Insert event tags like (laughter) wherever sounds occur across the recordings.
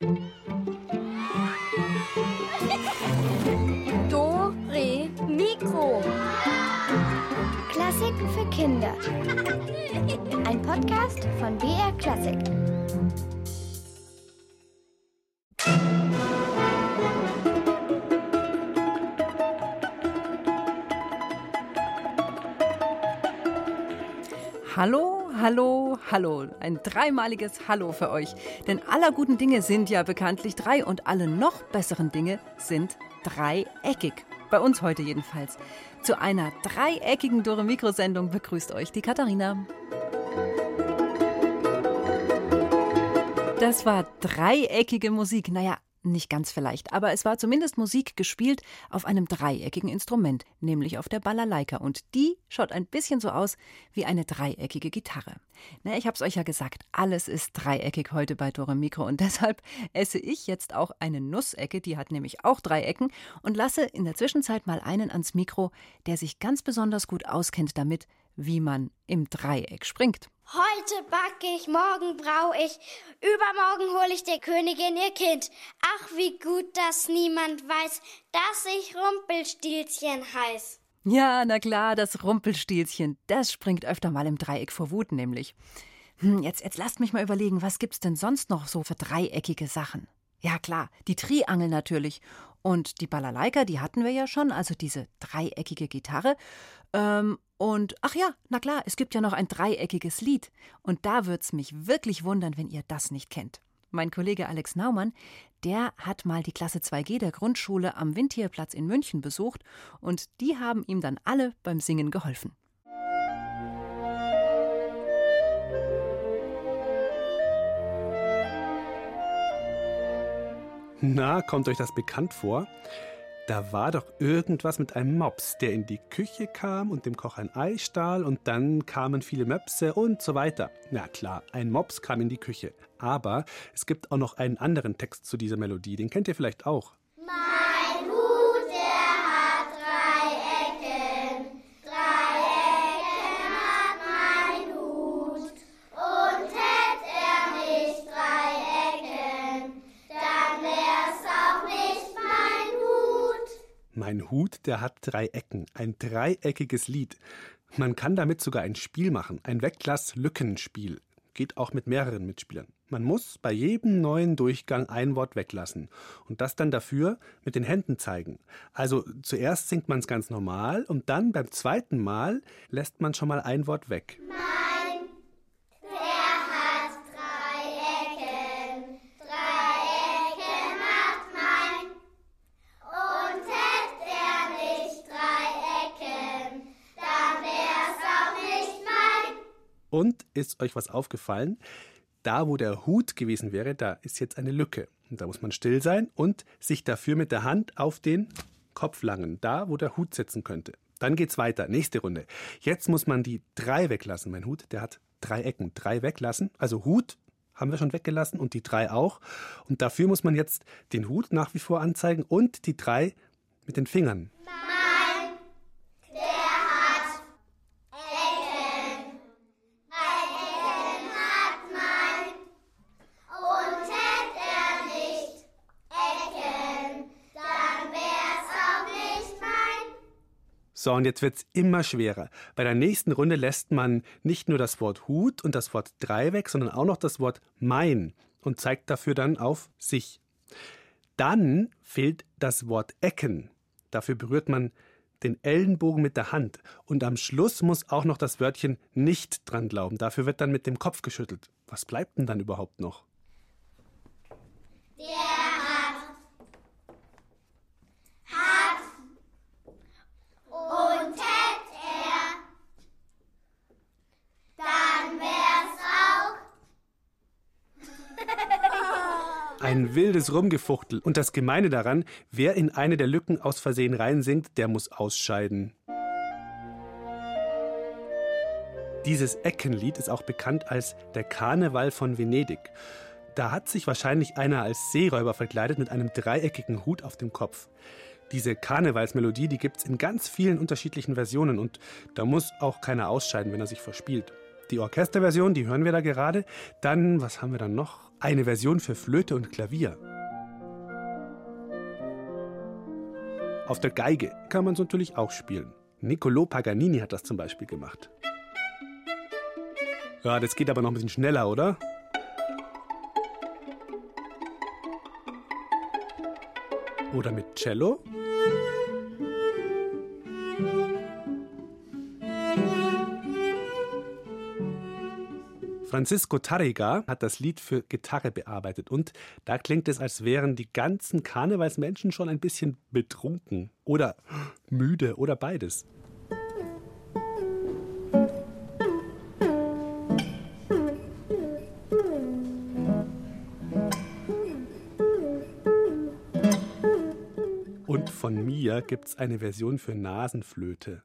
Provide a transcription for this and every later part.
Do, Re, Mikro. Klassiken für Kinder. Ein Podcast von BR Klassik. Hallo, hallo, hallo. Ein dreimaliges Hallo für euch. Denn aller guten Dinge sind ja bekanntlich drei und alle noch besseren Dinge sind dreieckig. Bei uns heute jedenfalls. Zu einer dreieckigen Dore Mikrosendung begrüßt euch die Katharina. Das war dreieckige Musik. Naja, nicht ganz vielleicht, aber es war zumindest Musik gespielt auf einem dreieckigen Instrument, nämlich auf der Balalaika. Und die schaut ein bisschen so aus wie eine dreieckige Gitarre. Na, ich hab's euch ja gesagt, alles ist dreieckig heute bei Dore Mikro und (laughs) deshalb esse ich jetzt auch eine Nussecke, die hat nämlich auch drei Ecken und lasse in der Zwischenzeit mal einen ans Mikro, der sich ganz besonders gut auskennt damit, wie man im Dreieck springt. Heute backe ich, morgen brau ich, übermorgen hole ich der Königin ihr Kind. Ach, wie gut, dass niemand weiß, dass ich Rumpelstilzchen heiß. Ja, na klar, das Rumpelstilzchen, das springt öfter mal im Dreieck vor Wut nämlich. Hm, jetzt, jetzt lasst mich mal überlegen, was gibt's denn sonst noch so für dreieckige Sachen? Ja klar, die Triangel natürlich. Und die Balalaika, die hatten wir ja schon, also diese dreieckige Gitarre. Ähm, und ach ja, na klar, es gibt ja noch ein dreieckiges Lied. Und da wird's mich wirklich wundern, wenn ihr das nicht kennt. Mein Kollege Alex Naumann, der hat mal die Klasse 2G der Grundschule am Windtierplatz in München besucht und die haben ihm dann alle beim Singen geholfen. Na, kommt euch das bekannt vor? Da war doch irgendwas mit einem Mops, der in die Küche kam und dem Koch ein Ei stahl und dann kamen viele Möpse und so weiter. Na klar, ein Mops kam in die Küche. Aber es gibt auch noch einen anderen Text zu dieser Melodie, den kennt ihr vielleicht auch. Mein Hut, der hat drei Ecken. Ein dreieckiges Lied. Man kann damit sogar ein Spiel machen, ein Weglass-Lückenspiel. Geht auch mit mehreren Mitspielern. Man muss bei jedem neuen Durchgang ein Wort weglassen und das dann dafür mit den Händen zeigen. Also zuerst singt man es ganz normal und dann beim zweiten Mal lässt man schon mal ein Wort weg. Mein, Und ist euch was aufgefallen? Da, wo der Hut gewesen wäre, da ist jetzt eine Lücke. Da muss man still sein und sich dafür mit der Hand auf den Kopf langen, da, wo der Hut sitzen könnte. Dann geht's weiter. Nächste Runde. Jetzt muss man die drei weglassen. Mein Hut, der hat drei Ecken. Drei weglassen. Also Hut haben wir schon weggelassen und die drei auch. Und dafür muss man jetzt den Hut nach wie vor anzeigen und die drei mit den Fingern. Mein, So, und jetzt wird's immer schwerer. Bei der nächsten Runde lässt man nicht nur das Wort Hut und das Wort drei weg, sondern auch noch das Wort mein und zeigt dafür dann auf sich. Dann fehlt das Wort Ecken. Dafür berührt man den Ellenbogen mit der Hand. Und am Schluss muss auch noch das Wörtchen nicht dran glauben. Dafür wird dann mit dem Kopf geschüttelt. Was bleibt denn dann überhaupt noch? Der hat, hat und hätt er, dann wär's auch. Ein wildes Rumgefuchtel. Und das Gemeine daran, wer in eine der Lücken aus Versehen reinsingt, der muss ausscheiden. Dieses Eckenlied ist auch bekannt als der Karneval von Venedig. Da hat sich wahrscheinlich einer als Seeräuber verkleidet mit einem dreieckigen Hut auf dem Kopf. Diese Karnevalsmelodie, die gibt's in ganz vielen unterschiedlichen Versionen und da muss auch keiner ausscheiden, wenn er sich verspielt. Die Orchesterversion, die hören wir da gerade. Dann, was haben wir dann noch? Eine Version für Flöte und Klavier. Auf der Geige kann man es natürlich auch spielen. Niccolò Paganini hat das zum Beispiel gemacht. Ja, das geht aber noch ein bisschen schneller, oder? Oder mit Cello? Francisco Tarrega hat das Lied für Gitarre bearbeitet und da klingt es, als wären die ganzen Karnevalsmenschen schon ein bisschen betrunken oder müde oder beides. Und von mir gibt es eine Version für Nasenflöte.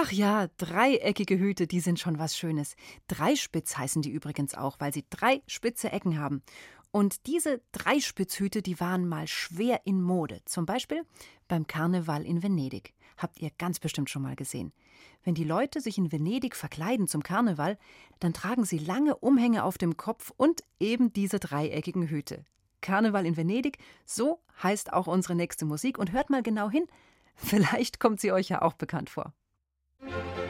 Ach ja, dreieckige Hüte, die sind schon was Schönes. Dreispitz heißen die übrigens auch, weil sie drei spitze Ecken haben. Und diese Dreispitzhüte, die waren mal schwer in Mode. Zum Beispiel beim Karneval in Venedig. Habt ihr ganz bestimmt schon mal gesehen. Wenn die Leute sich in Venedig verkleiden zum Karneval, dann tragen sie lange Umhänge auf dem Kopf und eben diese dreieckigen Hüte. Karneval in Venedig, so heißt auch unsere nächste Musik. Und hört mal genau hin, (laughs) vielleicht kommt sie euch ja auch bekannt vor. Hallo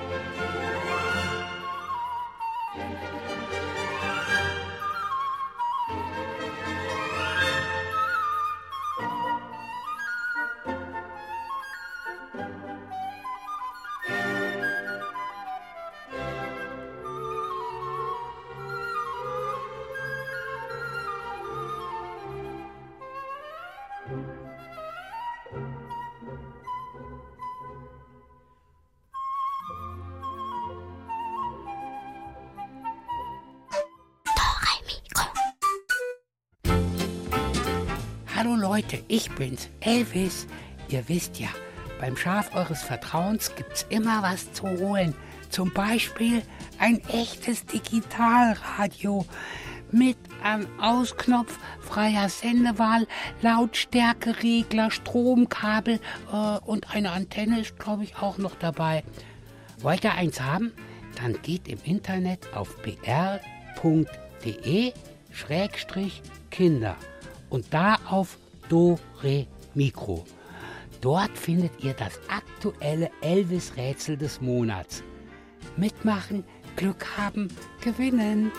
Leute, ich bin's, Elvis. Ihr wisst ja, beim Schaf eures Vertrauens gibt's immer was zu holen. Zum Beispiel ein echtes Digitalradio mit einem Ausknopf, freier Sendewahl, Lautstärkeregler, Stromkabel äh, und eine Antenne ist, glaube ich, auch noch dabei. Wollt ihr eins haben? Dann geht im Internet auf br.de-kinder und da auf Do Re Mikro. Dort findet ihr das aktuelle Elvis-Rätsel des Monats. Mitmachen, Glück haben, gewinnen.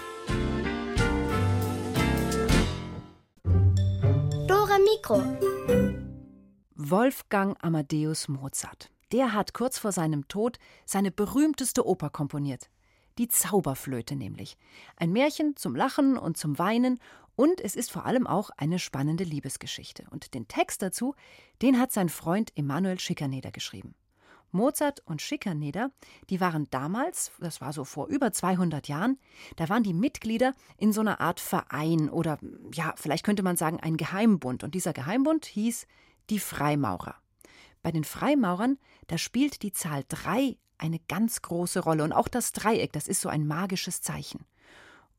Dora Mikro. Wolfgang Amadeus Mozart. Der hat kurz vor seinem Tod seine berühmteste Oper komponiert. Die Zauberflöte nämlich. Ein Märchen zum Lachen und zum Weinen und es ist vor allem auch eine spannende Liebesgeschichte. Und den Text dazu, den hat sein Freund Emanuel Schikaneder geschrieben. Mozart und Schikaneder, die waren damals, das war so vor über 200 Jahren, da waren die Mitglieder in so einer Art Verein oder ja, vielleicht könnte man sagen ein Geheimbund. Und dieser Geheimbund hieß die Freimaurer. Bei den Freimaurern, da spielt die Zahl 3 eine ganz große Rolle. Und auch das Dreieck, das ist so ein magisches Zeichen.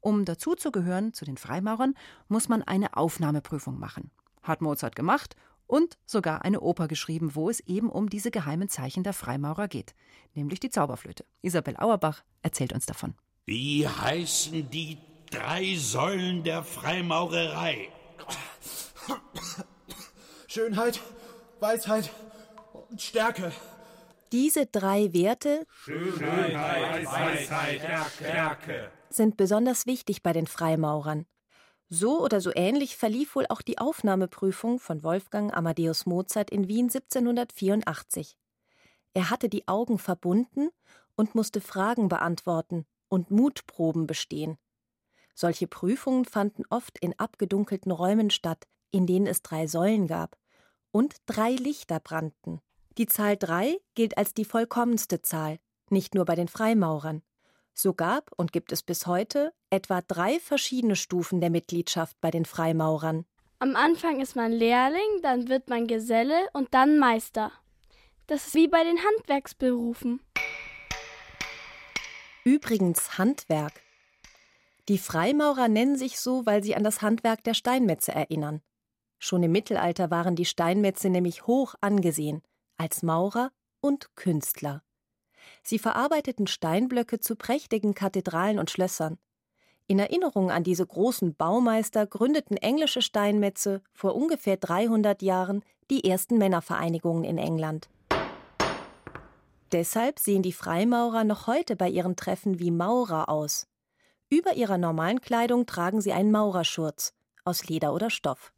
Um dazuzugehören zu den Freimaurern, muss man eine Aufnahmeprüfung machen. Hat Mozart gemacht und sogar eine Oper geschrieben, wo es eben um diese geheimen Zeichen der Freimaurer geht, nämlich die Zauberflöte. Isabel Auerbach erzählt uns davon. Wie heißen die drei Säulen der Freimaurerei? Schönheit, Weisheit und Stärke. Diese drei Werte Schönheit, Weisheit, Stärke. Sind besonders wichtig bei den Freimaurern. So oder so ähnlich verlief wohl auch die Aufnahmeprüfung von Wolfgang Amadeus Mozart in Wien 1784. Er hatte die Augen verbunden und musste Fragen beantworten und Mutproben bestehen. Solche Prüfungen fanden oft in abgedunkelten Räumen statt, in denen es drei Säulen gab und drei Lichter brannten. Die Zahl drei gilt als die vollkommenste Zahl, nicht nur bei den Freimaurern. So gab und gibt es bis heute etwa drei verschiedene Stufen der Mitgliedschaft bei den Freimaurern. Am Anfang ist man Lehrling, dann wird man Geselle und dann Meister. Das ist wie bei den Handwerksberufen. Übrigens Handwerk. Die Freimaurer nennen sich so, weil sie an das Handwerk der Steinmetze erinnern. Schon im Mittelalter waren die Steinmetze nämlich hoch angesehen, als Maurer und Künstler. Sie verarbeiteten Steinblöcke zu prächtigen Kathedralen und Schlössern. In Erinnerung an diese großen Baumeister gründeten englische Steinmetze vor ungefähr 300 Jahren die ersten Männervereinigungen in England. Deshalb sehen die Freimaurer noch heute bei ihren Treffen wie Maurer aus. Über ihrer normalen Kleidung tragen sie einen Maurerschurz aus Leder oder Stoff.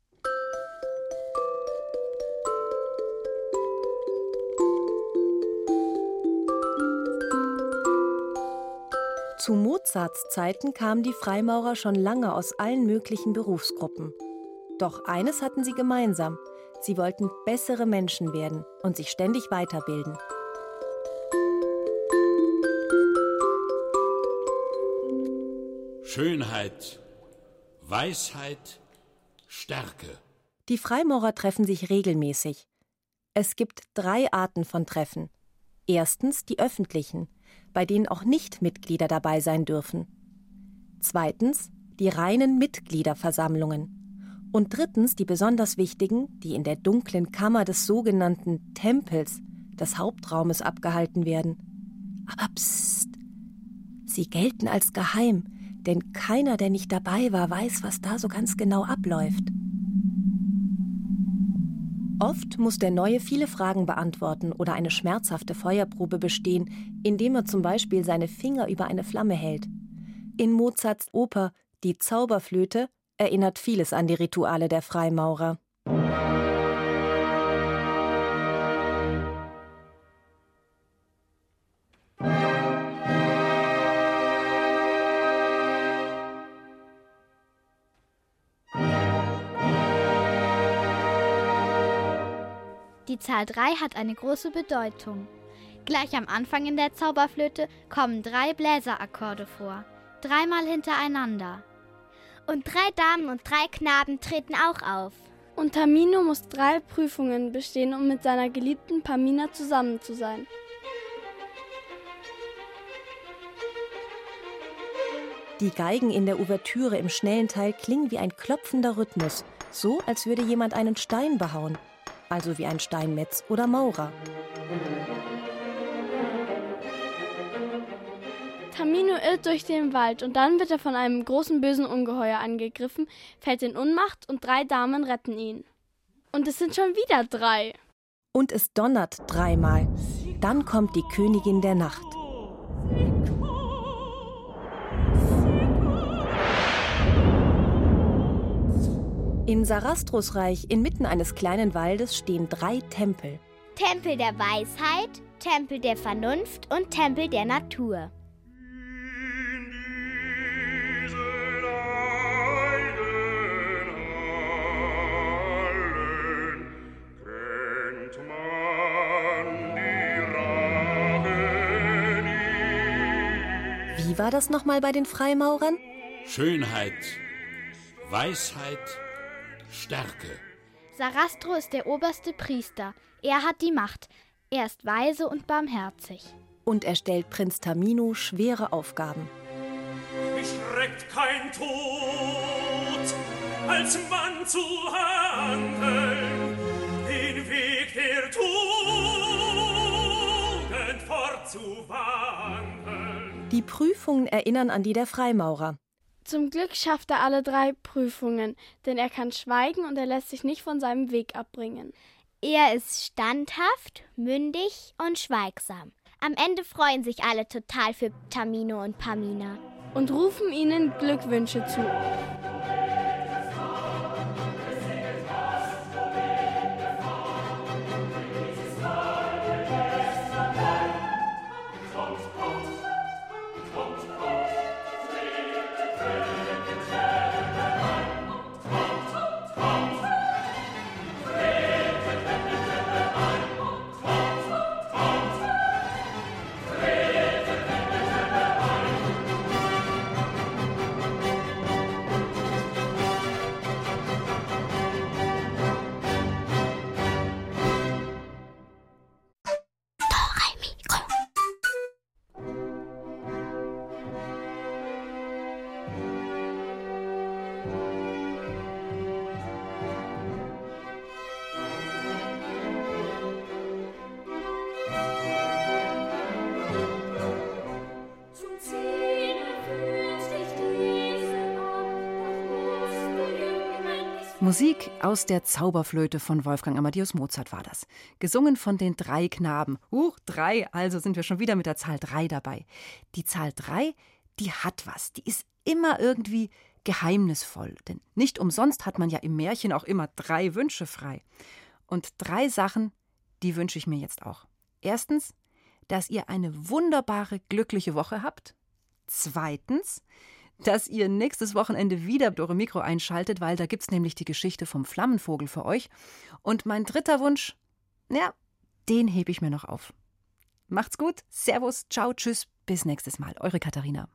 Zu Mozarts Zeiten kamen die Freimaurer schon lange aus allen möglichen Berufsgruppen. Doch eines hatten sie gemeinsam. Sie wollten bessere Menschen werden und sich ständig weiterbilden. Schönheit, Weisheit, Stärke. Die Freimaurer treffen sich regelmäßig. Es gibt drei Arten von Treffen. Erstens die öffentlichen, bei denen auch Nichtmitglieder dabei sein dürfen. Zweitens die reinen Mitgliederversammlungen. Und drittens die besonders wichtigen, die in der dunklen Kammer des sogenannten Tempels, des Hauptraumes, abgehalten werden. Aber psst, sie gelten als geheim, denn keiner, der nicht dabei war, weiß, was da so ganz genau abläuft. Oft muss der Neue viele Fragen beantworten oder eine schmerzhafte Feuerprobe bestehen, indem er zum Beispiel seine Finger über eine Flamme hält. In Mozarts Oper Die Zauberflöte erinnert vieles an die Rituale der Freimaurer. Die Zahl 3 hat eine große Bedeutung. Gleich am Anfang in der Zauberflöte kommen drei Bläserakkorde vor, dreimal hintereinander. Und drei Damen und drei Knaben treten auch auf. Und Tamino muss drei Prüfungen bestehen, um mit seiner geliebten Pamina zusammen zu sein. Die Geigen in der Ouvertüre im schnellen Teil klingen wie ein klopfender Rhythmus, so als würde jemand einen Stein behauen also wie ein Steinmetz oder Maurer. Tamino irrt durch den Wald und dann wird er von einem großen bösen Ungeheuer angegriffen, fällt in Unmacht und drei Damen retten ihn. Und es sind schon wieder drei. Und es donnert dreimal. Dann kommt die Königin der Nacht. In Sarastros Reich, inmitten eines kleinen Waldes, stehen drei Tempel. Tempel der Weisheit, Tempel der Vernunft und Tempel der Natur. Wie war das nochmal bei den Freimaurern? Schönheit, Weisheit, Stärke. Sarastro ist der oberste Priester. Er hat die Macht. Er ist weise und barmherzig. Und er stellt Prinz Tamino schwere Aufgaben. Mich schreckt kein Tod, als Mann zu handeln, den Weg der Tugend fortzuwandeln. Die Prüfungen erinnern an die der Freimaurer. Zum Glück schafft er alle drei Prüfungen, denn er kann schweigen und er lässt sich nicht von seinem Weg abbringen. Er ist standhaft, mündig und schweigsam. Am Ende freuen sich alle total für Tamino und Pamina. Und rufen ihnen Glückwünsche zu. Musik aus der Zauberflöte von Wolfgang Amadeus Mozart war das. Gesungen von den drei Knaben. Huch, drei, also sind wir schon wieder mit der Zahl drei dabei. Die Zahl drei, die hat was. Die ist immer irgendwie geheimnisvoll. Denn nicht umsonst hat man ja im Märchen auch immer drei Wünsche frei. Und drei Sachen, die wünsche ich mir jetzt auch. Erstens, dass ihr eine wunderbare, glückliche Woche habt. Zweitens, dass ihr nächstes Wochenende wieder eure Mikro einschaltet, weil da gibt es nämlich die Geschichte vom Flammenvogel für euch. Und mein dritter Wunsch, ja, den hebe ich mir noch auf. Macht's gut, Servus, ciao, tschüss, bis nächstes Mal. Eure Katharina.